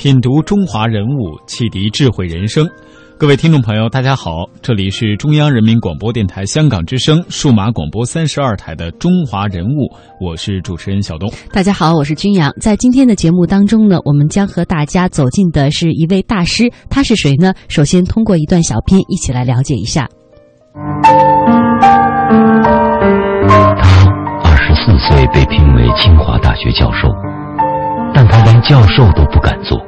品读中华人物，启迪智慧人生。各位听众朋友，大家好，这里是中央人民广播电台香港之声数码广播三十二台的《中华人物》，我是主持人小东。大家好，我是君阳。在今天的节目当中呢，我们将和大家走进的是一位大师，他是谁呢？首先通过一段小片一起来了解一下。他二十四岁被聘为清华大学教授，但他连教授都不敢做。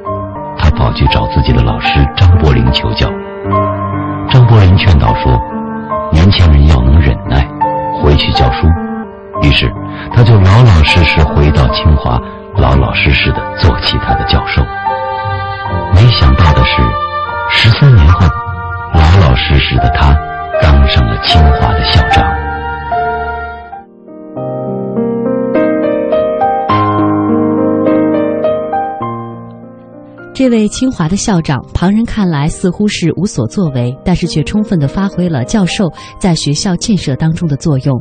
跑去找自己的老师张伯苓求教，张伯苓劝导说：“年轻人要能忍耐，回去教书。”于是，他就老老实实回到清华，老老实实的做起他的教授。没想到的是，十三年后，老老实实的他当上了清华的校长。这位清华的校长，旁人看来似乎是无所作为，但是却充分的发挥了教授在学校建设当中的作用。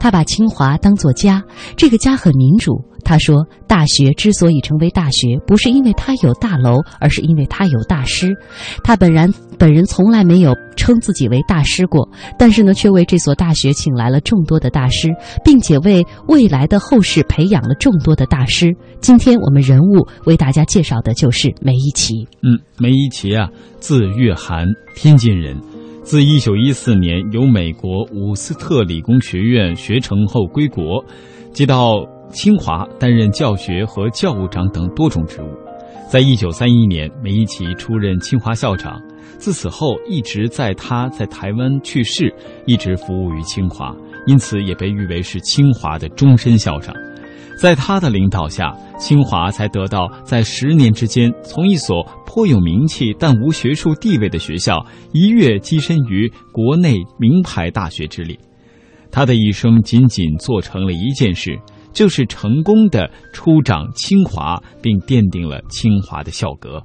他把清华当作家，这个家很民主。他说：“大学之所以成为大学，不是因为它有大楼，而是因为它有大师。他本人本人从来没有称自己为大师过，但是呢，却为这所大学请来了众多的大师，并且为未来的后世培养了众多的大师。今天我们人物为大家介绍的就是梅贻琦。嗯，梅贻琦啊，字月涵，天津人，自一九一四年由美国伍斯特理工学院学成后归国，接到。清华担任教学和教务长等多种职务，在一九三一年，梅贻琦出任清华校长。自此后，一直在他在台湾去世，一直服务于清华，因此也被誉为是清华的终身校长。在他的领导下，清华才得到在十年之间从一所颇有名气但无学术地位的学校一跃跻身于国内名牌大学之列。他的一生仅仅做成了一件事。就是成功的出掌清华，并奠定了清华的校格。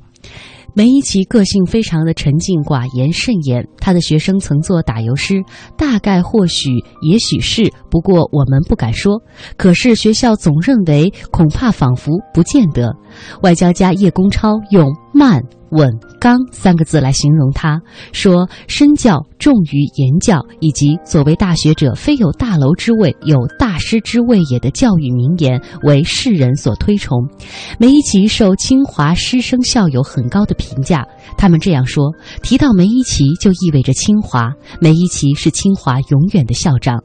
梅贻琦个性非常的沉静寡言慎言，他的学生曾做打油诗，大概或许也许是，不过我们不敢说。可是学校总认为，恐怕仿佛不见得。外交家叶公超用慢。稳刚三个字来形容他，说身教重于言教，以及所谓大学者非有大楼之位，有大师之位也的教育名言，为世人所推崇。梅贻琦受清华师生校友很高的评价，他们这样说：提到梅贻琦，就意味着清华。梅贻琦是清华永远的校长，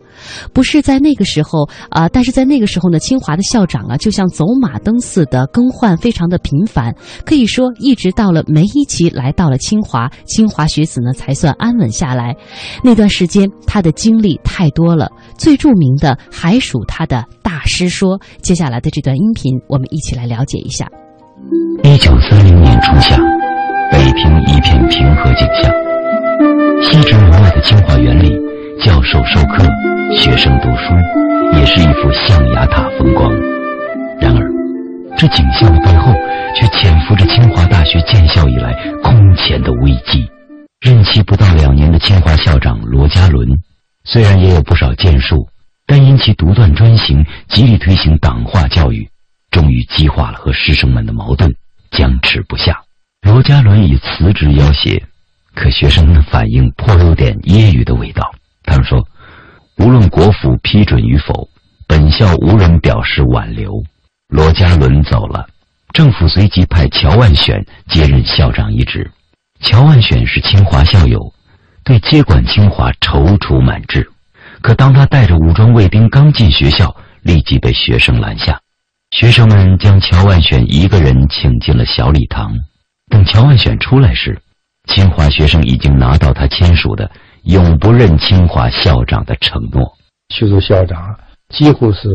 不是在那个时候啊，但是在那个时候呢，清华的校长啊，就像走马灯似的更换，非常的频繁，可以说一直到了。梅贻琦来到了清华，清华学子呢才算安稳下来。那段时间，他的经历太多了，最著名的还属他的大师说。接下来的这段音频，我们一起来了解一下。一九三零年初夏，北平一片平和景象，西直门外的清华园里，教授授课，学生读书，也是一幅象牙塔风光。然而，这景象的背后，却潜伏着清华大学建校以来空前的危机。任期不到两年的清华校长罗家伦，虽然也有不少建树，但因其独断专行，极力推行党化教育，终于激化了和师生们的矛盾，僵持不下。罗家伦以辞职要挟，可学生们的反应颇有点揶揄的味道。他们说：“无论国府批准与否，本校无人表示挽留。”罗家伦走了，政府随即派乔万选接任校长一职。乔万选是清华校友，对接管清华踌躇满志。可当他带着武装卫兵刚进学校，立即被学生拦下。学生们将乔万选一个人请进了小礼堂。等乔万选出来时，清华学生已经拿到他签署的永不认清华校长的承诺。徐州校长几乎是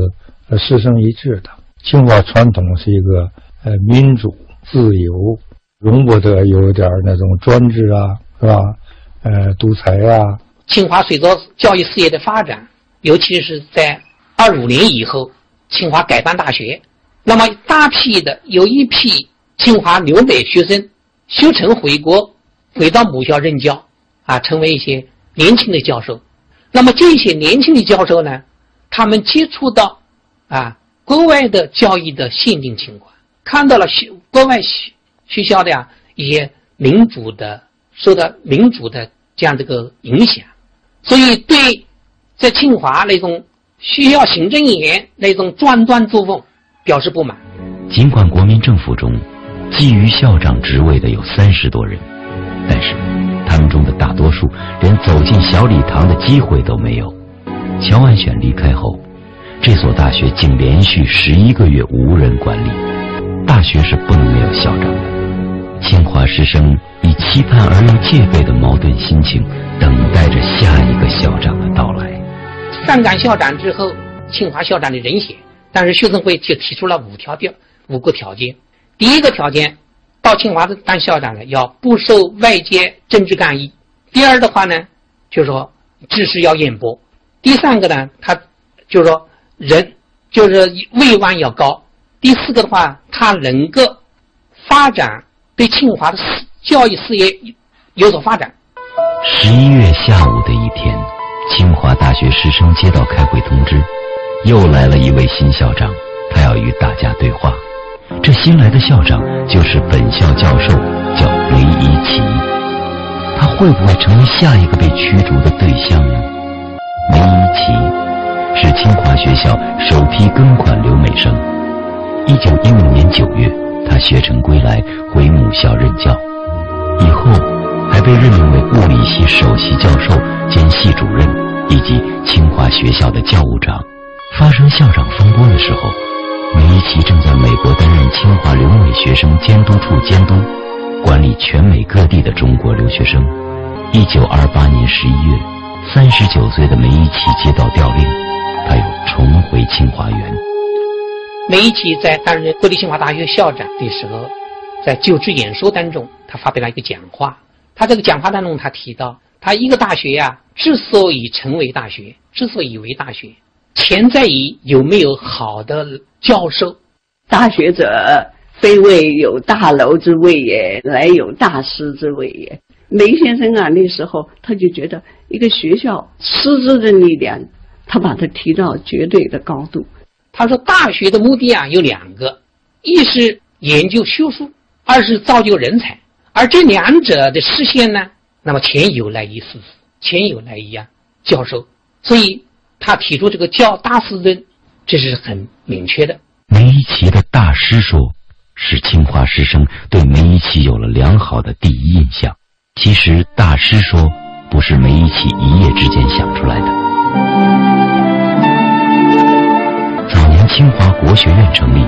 师生一致的。清华传统是一个呃民主自由，容不得有点那种专制啊，是吧？呃，独裁啊。清华随着教育事业的发展，尤其是在二五年以后，清华改办大学，那么大批的有一批清华留美学生修成回国，回到母校任教，啊，成为一些年轻的教授。那么这些年轻的教授呢，他们接触到啊国外的教育的先进情况，看到了学国外学学校的呀一些民主的受到民主的这样这个影响，所以对在清华那种学校行政员那种专断作风表示不满。尽管国民政府中觊觎校长职位的有三十多人，但是。他们中的大多数连走进小礼堂的机会都没有。乔万选离开后，这所大学竟连续十一个月无人管理。大学是不能没有校长的。清华师生以期盼而又戒备的矛盾心情，等待着下一个校长的到来。上岗校长之后，清华校长的人选，但是学生会就提出了五条条五个条件。第一个条件。到清华的当校长呢，要不受外界政治干预。第二的话呢，就是说知识要渊博。第三个呢，他就是说人就是威望要高。第四个的话，他能够发展对清华的教育事业有所发展。十一月下午的一天，清华大学师生接到开会通知，又来了一位新校长，他要与大家对话。这新来的校长就是本校教授，叫梅贻琦。他会不会成为下一个被驱逐的对象呢？梅贻琦是清华学校首批庚款留美生。一九一五年九月，他学成归来，回母校任教，以后还被任命为物理系首席教授兼系主任，以及清华学校的教务长。发生校长风波的时候。梅贻琦正在美国担任清华留美学生监督处监督，管理全美各地的中国留学生。一九二八年十一月，三十九岁的梅贻琦接到调令，他又重回清华园。梅贻琦在担任国立清华大学校长的时候，在就职演说当中，他发表了一个讲话。他这个讲话当中，他提到，他一个大学呀，之所以成为大学，之所以为大学。钱在于有没有好的教授，大学者非为有大楼之谓也，乃有大师之谓也。梅先生啊，那时候他就觉得一个学校师资的力量，他把它提到绝对的高度。他说，大学的目的啊有两个，一是研究学术，二是造就人才。而这两者的实现呢，那么钱有来于师资，钱有来于啊教授，所以。他提出这个教大师论，这是很明确的。梅贻琦的大师说，使清华师生对梅贻琦有了良好的第一印象。其实，大师说不是梅贻琦一夜之间想出来的。早年清华国学院成立，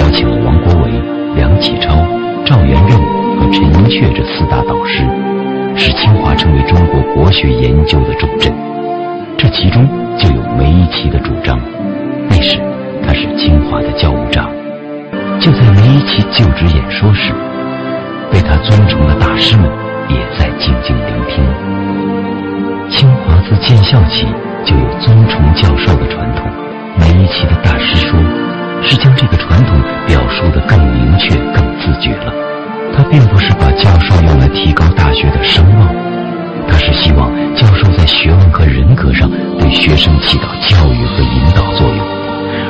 邀请了王国维、梁启超、赵元任和陈寅恪这四大导师，使清华成为中国国学研究的重镇。这其中就有梅贻琦的主张。那时他是清华的教务长。就在梅贻琦就职演说时，被他尊崇的大师们也在静静聆听。清华自建校起就有尊崇教授的传统。梅贻琦的大师说，是将这个传统表述得更明确、更自觉了。他并不是把教授用来提高大学的声望。他是希望教授在学问和人格上对学生起到教育和引导作用，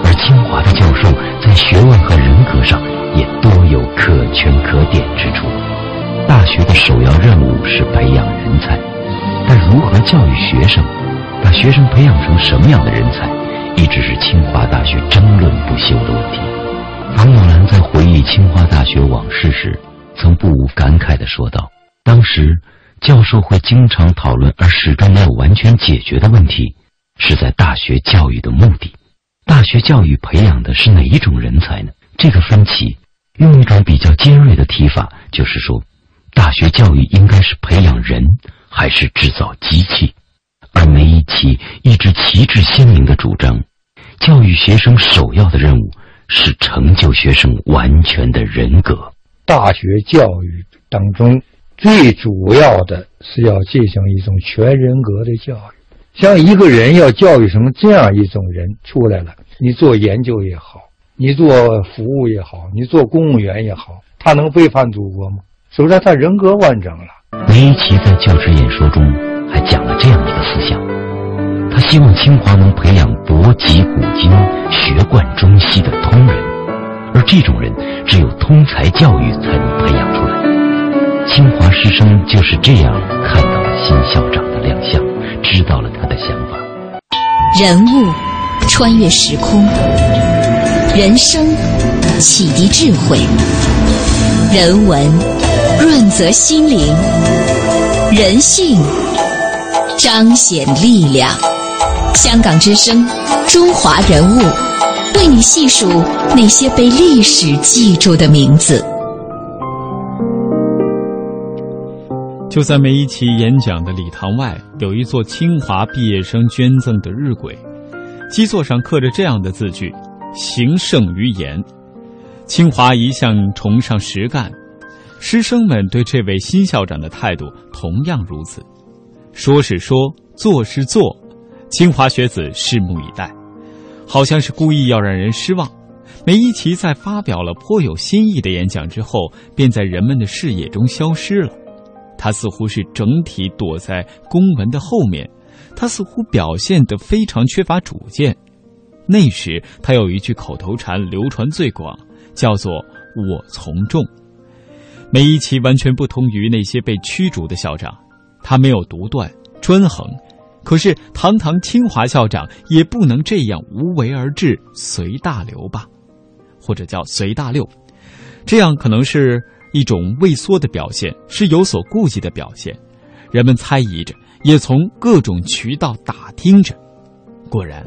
而清华的教授在学问和人格上也多有可圈可点之处。大学的首要任务是培养人才，但如何教育学生，把学生培养成什么样的人才，一直是清华大学争论不休的问题。冯友兰在回忆清华大学往事时，曾不无感慨地说道：“当时。”教授会经常讨论，而始终没有完全解决的问题，是在大学教育的目的。大学教育培养的是哪一种人才呢？这个分歧，用一种比较尖锐的提法，就是说，大学教育应该是培养人，还是制造机器？而梅贻琦一直旗帜鲜明的主张，教育学生首要的任务是成就学生完全的人格。大学教育当中，最主要的是要进行一种全人格的教育。像一个人要教育成这样一种人出来了，你做研究也好，你做服务也好，你做公务员也好，他能背叛祖国吗？首先，他人格完整了。梅贻琦在教师演说中还讲了这样一个思想：他希望清华能培养博极古今、学贯中西的通人，而这种人只有通才教育才能培养出来。清华师生就是这样看到了新校长的亮相。知道了他的想法。人物穿越时空，人生启迪智慧，人文润泽心灵，人性彰显力量。香港之声，中华人物，为你细数那些被历史记住的名字。就在梅贻琦演讲的礼堂外，有一座清华毕业生捐赠的日晷，基座上刻着这样的字句：“行胜于言。”清华一向崇尚实干，师生们对这位新校长的态度同样如此。说是说，做是做，清华学子拭目以待，好像是故意要让人失望。梅贻琦在发表了颇有新意的演讲之后，便在人们的视野中消失了。他似乎是整体躲在公文的后面，他似乎表现得非常缺乏主见。那时他有一句口头禅流传最广，叫做“我从众”。梅贻琦完全不同于那些被驱逐的校长，他没有独断专横，可是堂堂清华校长也不能这样无为而治、随大流吧，或者叫随大溜，这样可能是。一种畏缩的表现，是有所顾忌的表现。人们猜疑着，也从各种渠道打听着。果然，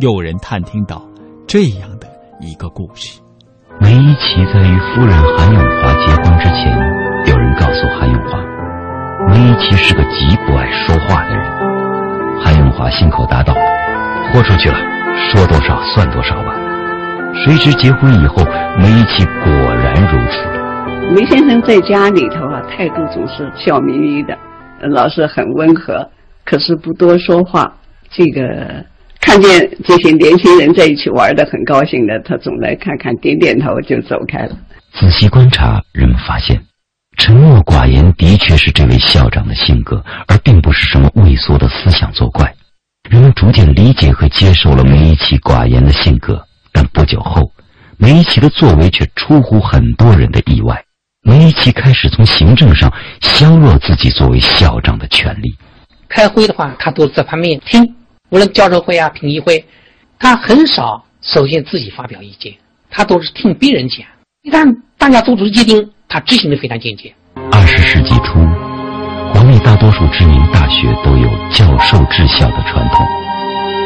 有人探听到这样的一个故事：梅贻琦在与夫人韩永华结婚之前，有人告诉韩永华，梅贻琦是个极不爱说话的人。韩永华信口答道：“豁出去了，说多少算多少吧。”谁知结婚以后，梅贻琦果然如此。梅先生在家里头啊，态度总是笑眯眯的，老是很温和，可是不多说话。这个看见这些年轻人在一起玩的很高兴的，他总来看看，点点头就走开了。仔细观察，人们发现，沉默寡言的确是这位校长的性格，而并不是什么畏缩的思想作怪。人们逐渐理解和接受了梅贻琦寡言的性格，但不久后，梅贻琦的作为却出乎很多人的意外。梅贻琦开始从行政上削弱自己作为校长的权利。开会的话，他都在旁边听，无论教授会啊、评议会，他很少首先自己发表意见，他都是听别人讲。一旦大家做出决定，他执行的非常坚决。二十世纪初，国内大多数知名大学都有教授治校的传统，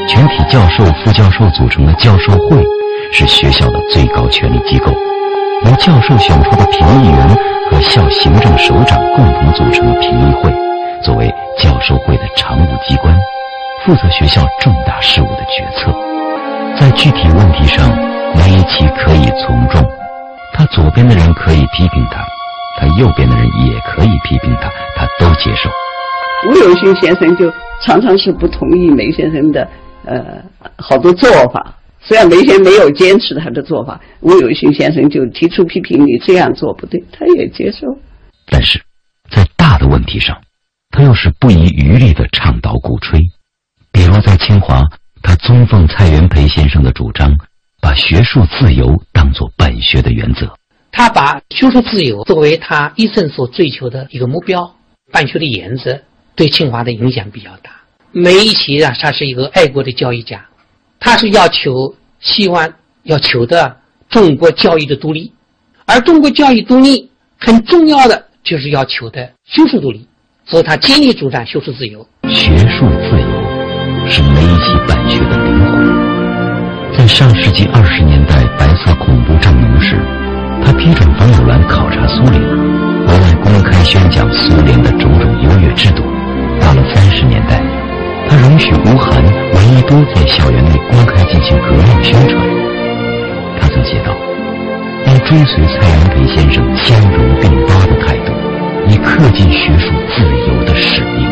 全体教授、副教授组成的教授会是学校的最高权力机构。由教授选出的评议员和校行政首长共同组成的评议会，作为教授会的常务机关，负责学校重大事务的决策。在具体问题上，梅贻琦可以从众，他左边的人可以批评他，他右边的人也可以批评他，他都接受。吴有勋先生就常常是不同意梅先生的呃好多做法。虽然梅先没有坚持他的做法，吴有勋先生就提出批评：“你这样做不对。”他也接受。但是，在大的问题上，他又是不遗余力的倡导鼓吹。比如在清华，他尊奉蔡元培先生的主张，把学术自由当作办学的原则。他把学术自由作为他一生所追求的一个目标，办学的原则，对清华的影响比较大。梅贻琦啊，他是一个爱国的教育家。他是要求、希望要求的中国教育的独立，而中国教育独立很重要的就是要求的学术独立，所以他坚决主张学术自由。学术自由是梅贻琦办学的灵魂。在上世纪二十年代白色恐怖正浓时，他批准冯友兰考察苏联，回来公开宣讲苏联的种种优越制度。到了三十年代。他容许吴晗、闻一多在校园内公开进行革命宣传。他曾写道：“应追随蔡元培先生兼容并包的态度，以恪尽学术自由的使命。”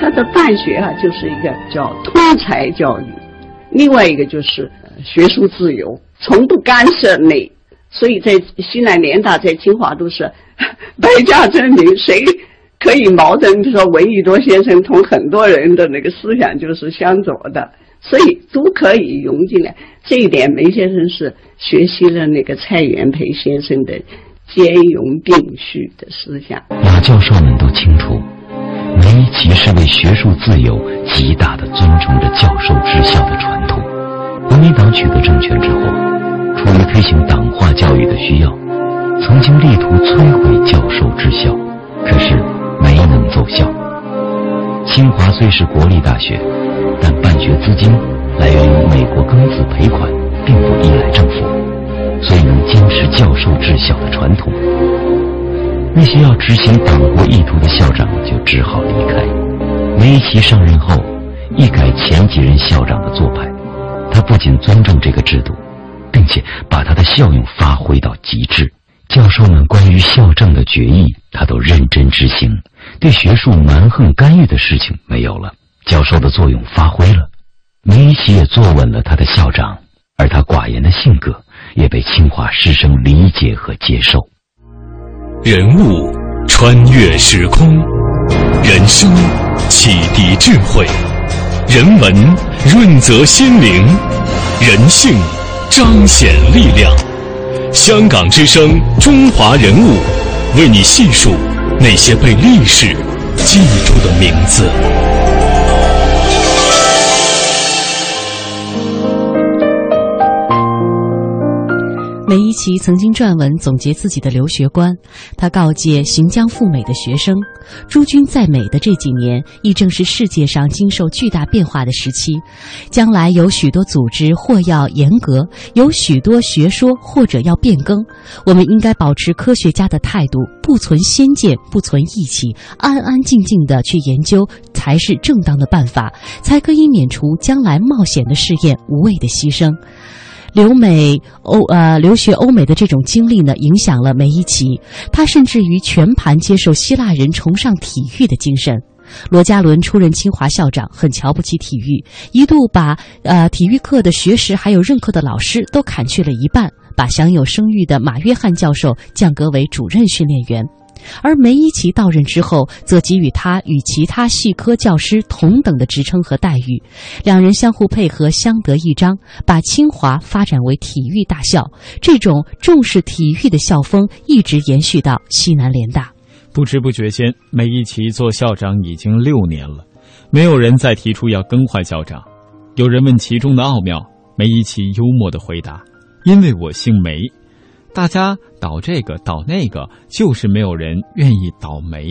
他的办学啊，就是一个叫通才教育，另外一个就是学术自由，从不干涉内。所以在西南联大，在清华都是 百家争鸣，谁可以矛盾？就说闻一多先生同很多人的那个思想就是相左的，所以都可以融进来。这一点，梅先生是学习了那个蔡元培先生的兼容并蓄的思想。老教授们都清楚，梅其是为学术自由极大的尊崇着教授治校的传统。国民党取得政权之后。出于推行党化教育的需要，曾经力图摧毁教授治校，可是没能奏效。清华虽是国立大学，但办学资金来源于美国庚子赔款，并不依赖政府，所以能坚持教授治校的传统。那些要执行党国意图的校长就只好离开。梅贻琦上任后，一改前几任校长的做派，他不仅尊重这个制度。并且把它的效用发挥到极致，教授们关于校政的决议，他都认真执行，对学术蛮横干预的事情没有了，教授的作用发挥了，梅贻奇也坐稳了他的校长，而他寡言的性格也被清华师生理解和接受。人物穿越时空，人生启迪智慧，人文润泽心灵，人性。彰显力量，香港之声，中华人物，为你细数那些被历史记住的名字。梅贻奇曾经撰文总结自己的留学观，他告诫行将赴美的学生：诸君在美的这几年，亦正是世界上经受巨大变化的时期。将来有许多组织或要严格，有许多学说或者要变更。我们应该保持科学家的态度，不存先见，不存义气，安安静静的去研究，才是正当的办法，才可以免除将来冒险的试验、无谓的牺牲。留美欧呃留学欧美的这种经历呢，影响了梅贻奇，他甚至于全盘接受希腊人崇尚体育的精神。罗家伦出任清华校长，很瞧不起体育，一度把呃体育课的学时还有任课的老师都砍去了一半，把享有声誉的马约翰教授降格为主任训练员。而梅贻奇到任之后，则给予他与其他系科教师同等的职称和待遇，两人相互配合，相得益彰，把清华发展为体育大校。这种重视体育的校风一直延续到西南联大。不知不觉间，梅贻奇做校长已经六年了，没有人再提出要更换校长。有人问其中的奥妙，梅贻奇幽默地回答：“因为我姓梅。”大家倒这个倒那个，就是没有人愿意倒霉。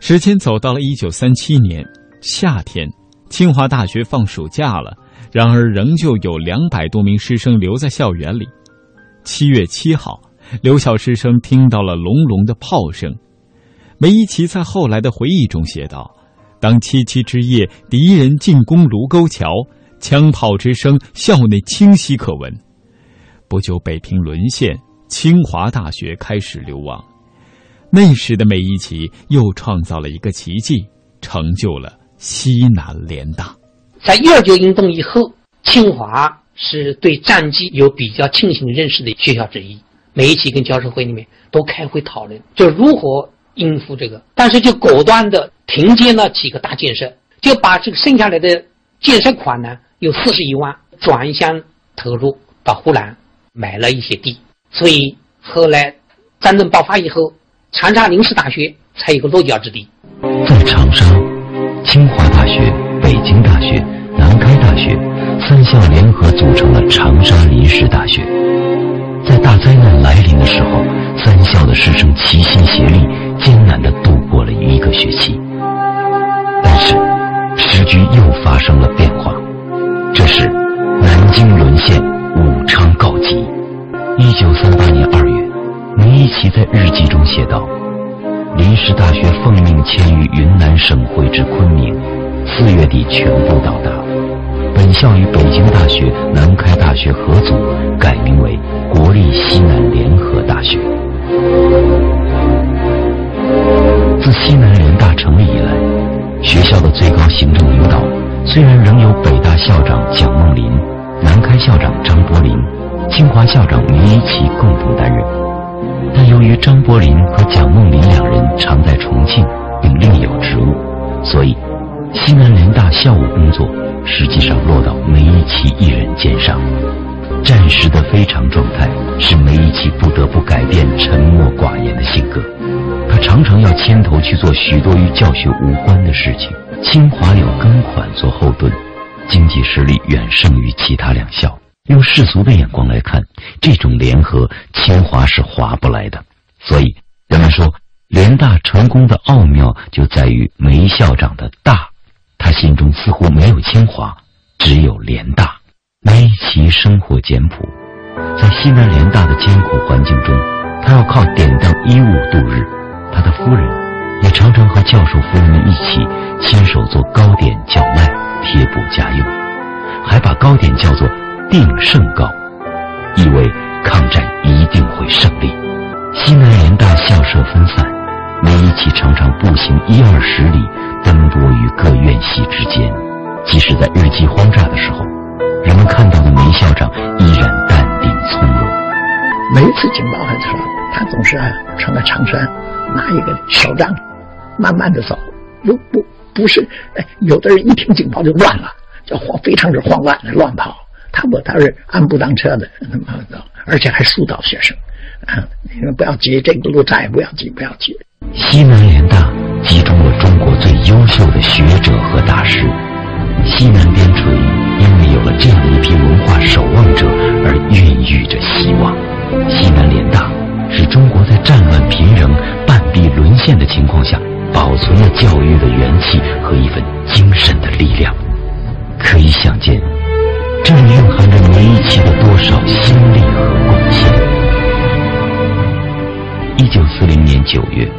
时间走到了一九三七年夏天，清华大学放暑假了，然而仍旧有两百多名师生留在校园里。七月七号，留校师生听到了隆隆的炮声。梅贻琦在后来的回忆中写道：“当七七之夜，敌人进攻卢沟桥，枪炮之声校内清晰可闻。”不久，北平沦陷，清华大学开始流亡。那时的梅贻奇又创造了一个奇迹，成就了西南联大。在一二九运动以后，清华是对战机有比较清醒认识的学校之一。梅贻奇跟教授会里面都开会讨论，就如何应付这个。但是就果断的停建了几个大建设，就把这个剩下来的建设款呢，有四十一万转向投入到湖南。买了一些地，所以后来战争爆发以后，长沙临时大学才有个落脚之地。在长沙，清华大学、北京大学、南开大学三校联合组成了长沙临时大学。在大灾难来临的时候，三校的师生齐心协力，艰难地度过了一个学期。但是，时局又发生了变化。这时，南京沦陷。一九三八年二月，梅贻奇在日记中写道：“临时大学奉命迁于云南省会之昆明，四月底全部到达。本校与北京大学、南开大学合组，改名为国立西南联合大学。自西南联大成立以来，学校的最高行政领导虽然仍有北大校长蒋梦麟、南开校长张伯苓、清华校长梅贻琦共同担任，但由于张伯苓和蒋梦麟两人常在重庆并另有职务，所以西南联大校务工作实际上落到梅贻琦一人肩上。战时的非常状态使梅贻琦不得不改变沉默寡言的性格。他常常要牵头去做许多与教学无关的事情。清华有庚款做后盾，经济实力远胜于其他两校。用世俗的眼光来看，这种联合，清华是划不来的。所以，人们说联大成功的奥妙就在于梅校长的大。他心中似乎没有清华，只有联大。梅其生活简朴，在西南联大的艰苦环境中，他要靠典当衣物度日。他的夫人也常常和教授夫人们一起亲手做糕点叫卖，贴补家用，还把糕点叫做“定胜高”，意味抗战一定会胜利。西南联大校舍分散，梅贻琦常常步行一二十里，奔波于各院系之间。即使在日机轰炸的时候，人们看到的梅校长依然淡定从容。每一次警报的时候，他总是穿个长衫。拿一个手杖，慢慢的走，又不不是，哎，有的人一听警报就乱了，就慌，非常之慌乱乱跑。他不，他是按部当车的，而且还疏导学生，啊，你们不要急，这个路再也不要急，不要急。西南联大集中了中国最优秀的学者和大师，西南边陲因为有了这样一批文化守望者而孕育着希望。西南联大。是中国在战乱频仍、半壁沦陷的情况下，保存了教育的元气和一份精神的力量。可以想见，这里蕴含着梅贻琦的多少心力和贡献。一九四零年九月，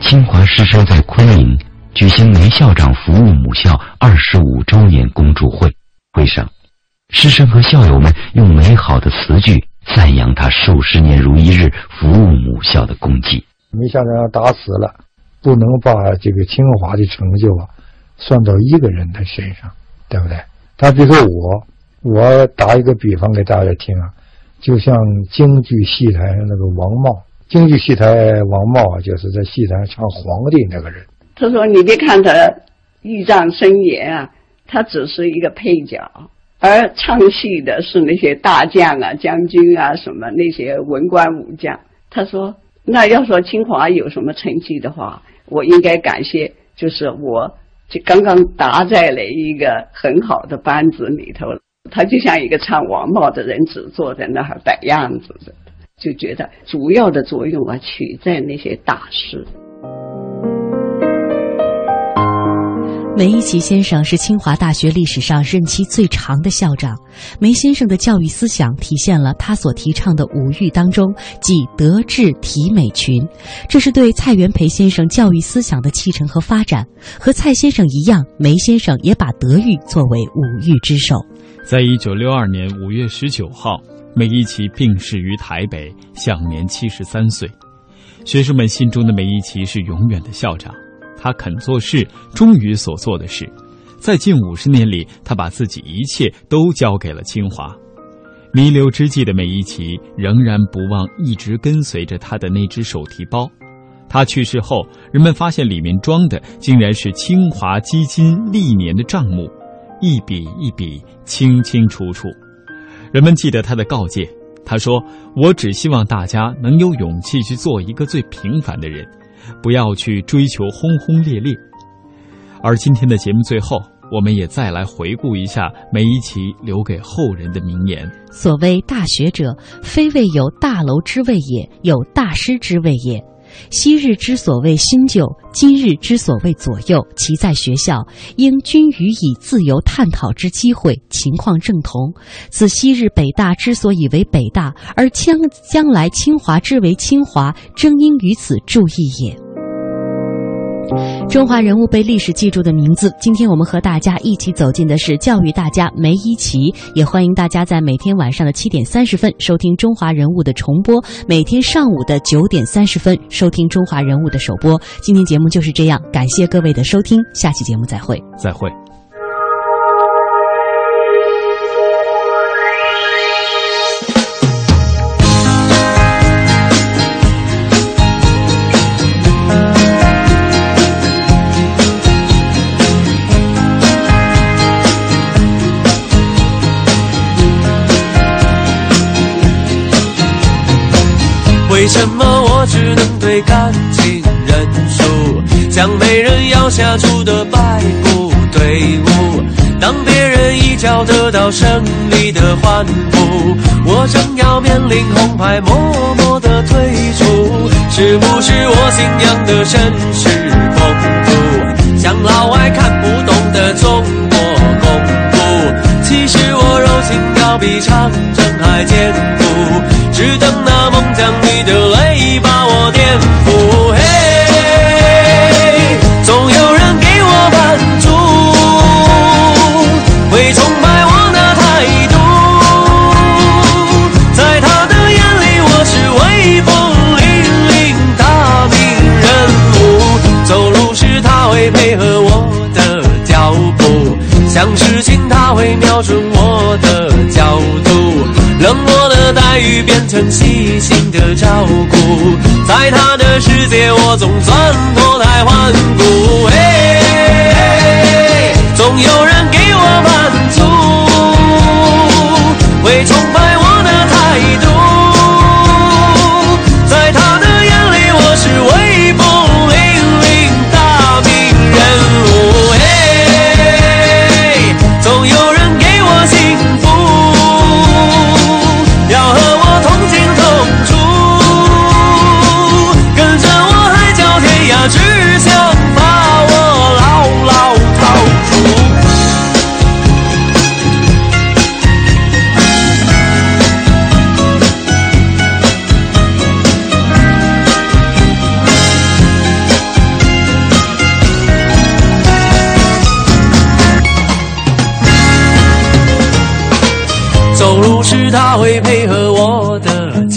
清华师生在昆明举行梅校长服务母校二十五周年恭祝会，会上，师生和校友们用美好的词句。赞扬他数十年如一日服务母校的功绩。梅校长打死了，不能把这个清华的成就啊算到一个人的身上，对不对？他比如说我，我打一个比方给大家听啊，就像京剧戏台上那个王茂，京剧戏台王茂啊，就是在戏台上唱皇帝那个人。他说：“你别看他义仗森严啊，他只是一个配角。”而唱戏的是那些大将啊、将军啊，什么那些文官武将。他说：“那要说清华有什么成绩的话，我应该感谢，就是我就刚刚搭在了一个很好的班子里头了。他就像一个唱王帽的人，只坐在那儿摆样子的，就觉得主要的作用啊，取在那些大师。”梅贻琦先生是清华大学历史上任期最长的校长。梅先生的教育思想体现了他所提倡的五育当中，即德智体美群。这是对蔡元培先生教育思想的继承和发展。和蔡先生一样，梅先生也把德育作为五育之首。在一九六二年五月十九号，梅贻琦病逝于台北，享年七十三岁。学生们心中的梅贻琦是永远的校长。他肯做事，忠于所做的事，在近五十年里，他把自己一切都交给了清华。弥留之际的梅贻琦仍然不忘一直跟随着他的那只手提包。他去世后，人们发现里面装的竟然是清华基金历年的账目，一笔一笔清清楚楚。人们记得他的告诫，他说：“我只希望大家能有勇气去做一个最平凡的人。”不要去追求轰轰烈烈，而今天的节目最后，我们也再来回顾一下梅贻琦留给后人的名言：所谓大学者，非谓有大楼之谓也，有大师之谓也。昔日之所谓新旧，今日之所谓左右，其在学校，应均予以自由探讨之机会，情况正同。此昔日北大之所以为北大，而将将来清华之为清华，正应于此注意也。中华人物被历史记住的名字，今天我们和大家一起走进的是教育大家梅贻琦，也欢迎大家在每天晚上的七点三十分收听中华人物的重播，每天上午的九点三十分收听中华人物的首播。今天节目就是这样，感谢各位的收听，下期节目再会，再会。能对感情认输，像没人要下注的败部队伍？当别人一脚得到胜利的欢呼，我正要面临红牌，默默的退出。是不是我信仰的绅士风度，像老外看不懂的中国功夫？其实我柔情要比长征还坚固，只等那么成细心。的照顾，在他的世界，我总算脱胎换骨。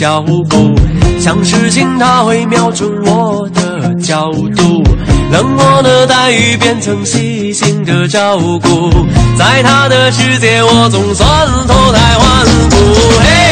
脚步，像事情他会瞄准我的。角度，冷漠的待遇变成细心的照顾，在他的世界，我总算脱胎换骨。嘿，